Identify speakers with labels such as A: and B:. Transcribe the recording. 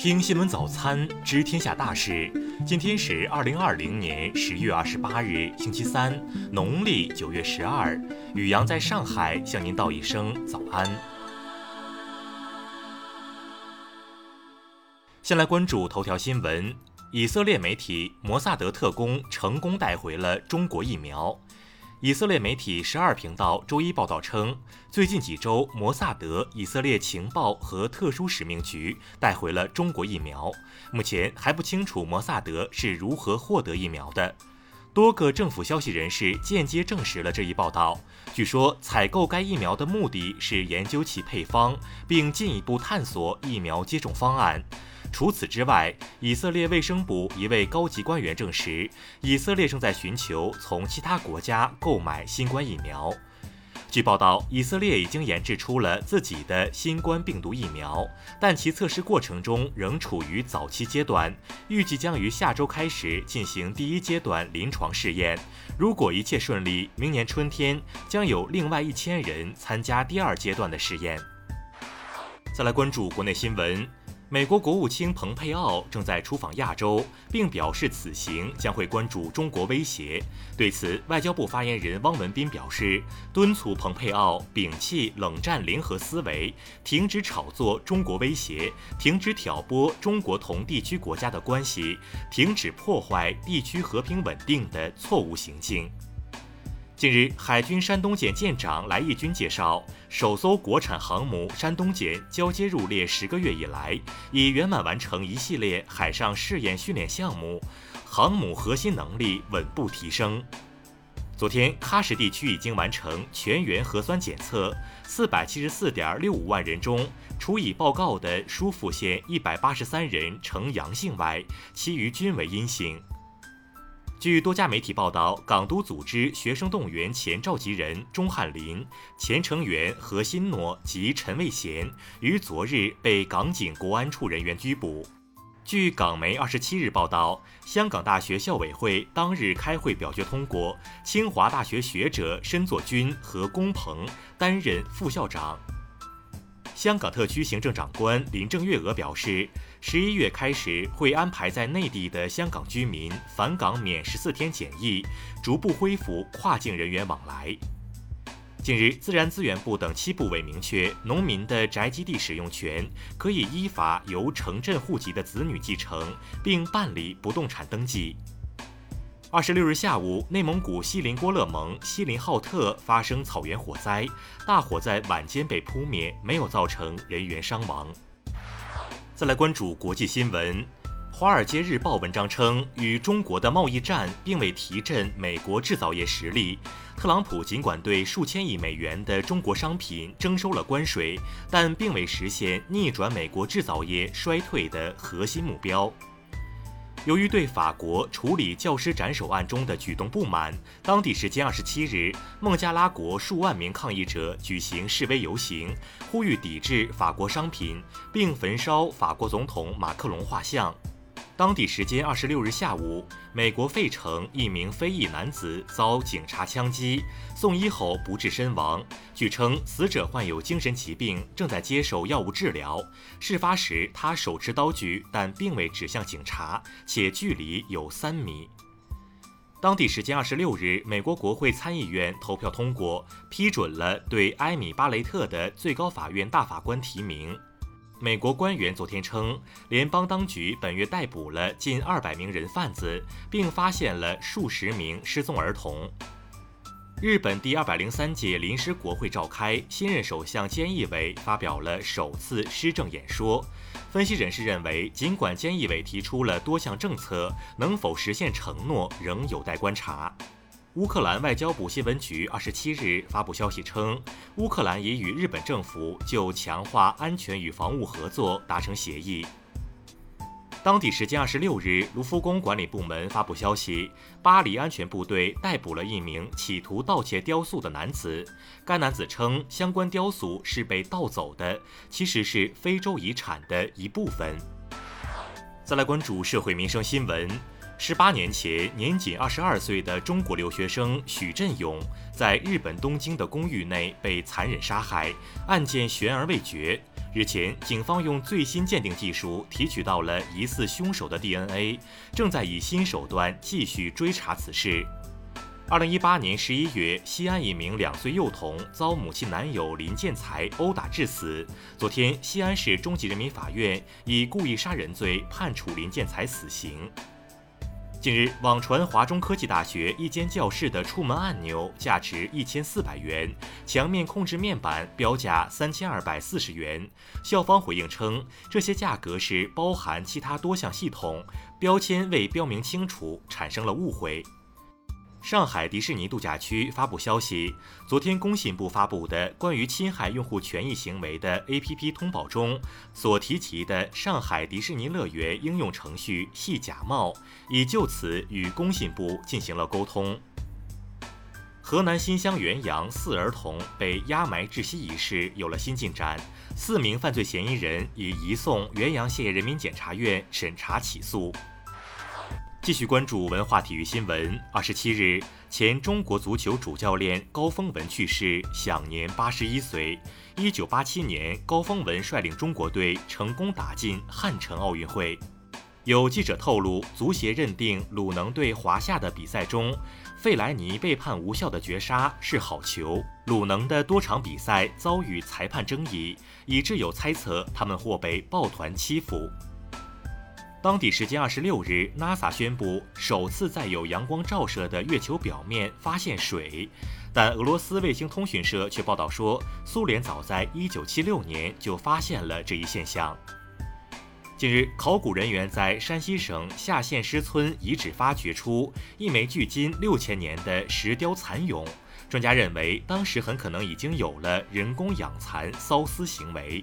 A: 听新闻早餐，知天下大事。今天是二零二零年十月二十八日，星期三，农历九月十二。雨阳在上海向您道一声早安。先来关注头条新闻：以色列媒体摩萨德特工成功带回了中国疫苗。以色列媒体十二频道周一报道称，最近几周，摩萨德、以色列情报和特殊使命局带回了中国疫苗。目前还不清楚摩萨德是如何获得疫苗的。多个政府消息人士间接证实了这一报道。据说，采购该疫苗的目的是研究其配方，并进一步探索疫苗接种方案。除此之外，以色列卫生部一位高级官员证实，以色列正在寻求从其他国家购买新冠疫苗。据报道，以色列已经研制出了自己的新冠病毒疫苗，但其测试过程中仍处于早期阶段，预计将于下周开始进行第一阶段临床试验。如果一切顺利，明年春天将有另外一千人参加第二阶段的试验。再来关注国内新闻。美国国务卿蓬佩奥正在出访亚洲，并表示此行将会关注中国威胁。对此，外交部发言人汪文斌表示，敦促蓬佩奥摒弃冷战零和思维，停止炒作中国威胁，停止挑拨中国同地区国家的关系，停止破坏地区和平稳定的错误行径。近日，海军山东舰舰长来义军介绍，首艘国产航母山东舰交接入列十个月以来，已圆满完成一系列海上试验训练项目，航母核心能力稳步提升。昨天，喀什地区已经完成全员核酸检测，四百七十四点六五万人中，除已报告的疏附县一百八十三人呈阳性外，其余均为阴性。据多家媒体报道，港督组织学生动员前召集人钟汉林、前成员何新诺及陈卫贤于昨日被港警国安处人员拘捕。据港媒二十七日报道，香港大学校委会当日开会表决通过，清华大学学者申作军和龚鹏担任副校长。香港特区行政长官林郑月娥表示，十一月开始会安排在内地的香港居民返港免十四天检疫，逐步恢复跨境人员往来。近日，自然资源部等七部委明确，农民的宅基地使用权可以依法由城镇户籍的子女继承，并办理不动产登记。二十六日下午，内蒙古锡林郭勒盟锡林浩特发生草原火灾，大火在晚间被扑灭，没有造成人员伤亡。再来关注国际新闻，《华尔街日报》文章称，与中国的贸易战并未提振美国制造业实力。特朗普尽管对数千亿美元的中国商品征收了关税，但并未实现逆转美国制造业衰退的核心目标。由于对法国处理教师斩首案中的举动不满，当地时间二十七日，孟加拉国数万名抗议者举行示威游行，呼吁抵制法国商品，并焚烧法国总统马克龙画像。当地时间二十六日下午，美国费城一名非裔男子遭警察枪击，送医后不治身亡。据称，死者患有精神疾病，正在接受药物治疗。事发时，他手持刀具，但并未指向警察，且距离有三米。当地时间二十六日，美国国会参议院投票通过，批准了对埃米·巴雷特的最高法院大法官提名。美国官员昨天称，联邦当局本月逮捕了近二百名人贩子，并发现了数十名失踪儿童。日本第二百零三届临时国会召开，新任首相菅义伟发表了首次施政演说。分析人士认为，尽管菅义伟提出了多项政策，能否实现承诺仍有待观察。乌克兰外交部新闻局二十七日发布消息称，乌克兰已与日本政府就强化安全与防务合作达成协议。当地时间二十六日，卢浮宫管理部门发布消息，巴黎安全部队逮捕了一名企图盗窃雕塑的男子。该男子称，相关雕塑是被盗走的，其实是非洲遗产的一部分。再来关注社会民生新闻。十八年前，年仅二十二岁的中国留学生许振勇在日本东京的公寓内被残忍杀害，案件悬而未决。日前，警方用最新鉴定技术提取到了疑似凶手的 DNA，正在以新手段继续追查此事。二零一八年十一月，西安一名两岁幼童遭母亲男友林建才殴打致死。昨天，西安市中级人民法院以故意杀人罪判处林建才死刑。近日，网传华中科技大学一间教室的出门按钮价值一千四百元，墙面控制面板标价三千二百四十元。校方回应称，这些价格是包含其他多项系统，标签未标明清楚，产生了误会。上海迪士尼度假区发布消息，昨天工信部发布的关于侵害用户权益行为的 APP 通报中所提及的上海迪士尼乐园应用程序系假冒，已就此与工信部进行了沟通。河南新乡原阳四儿童被压埋窒息一事有了新进展，四名犯罪嫌疑人已移送原阳县人民检察院审查起诉。继续关注文化体育新闻。二十七日，前中国足球主教练高峰文去世，享年八十一岁。一九八七年，高峰文率领中国队成功打进汉城奥运会。有记者透露，足协认定鲁能对华夏的比赛中，费莱尼被判无效的绝杀是好球。鲁能的多场比赛遭遇裁判争议，以致有猜测他们或被抱团欺负。当地时间二十六日，NASA 宣布首次在有阳光照射的月球表面发现水，但俄罗斯卫星通讯社却报道说，苏联早在一九七六年就发现了这一现象。近日，考古人员在山西省夏县师村遗址发掘出一枚距今六千年的石雕蚕俑，专家认为，当时很可能已经有了人工养蚕缫丝行为。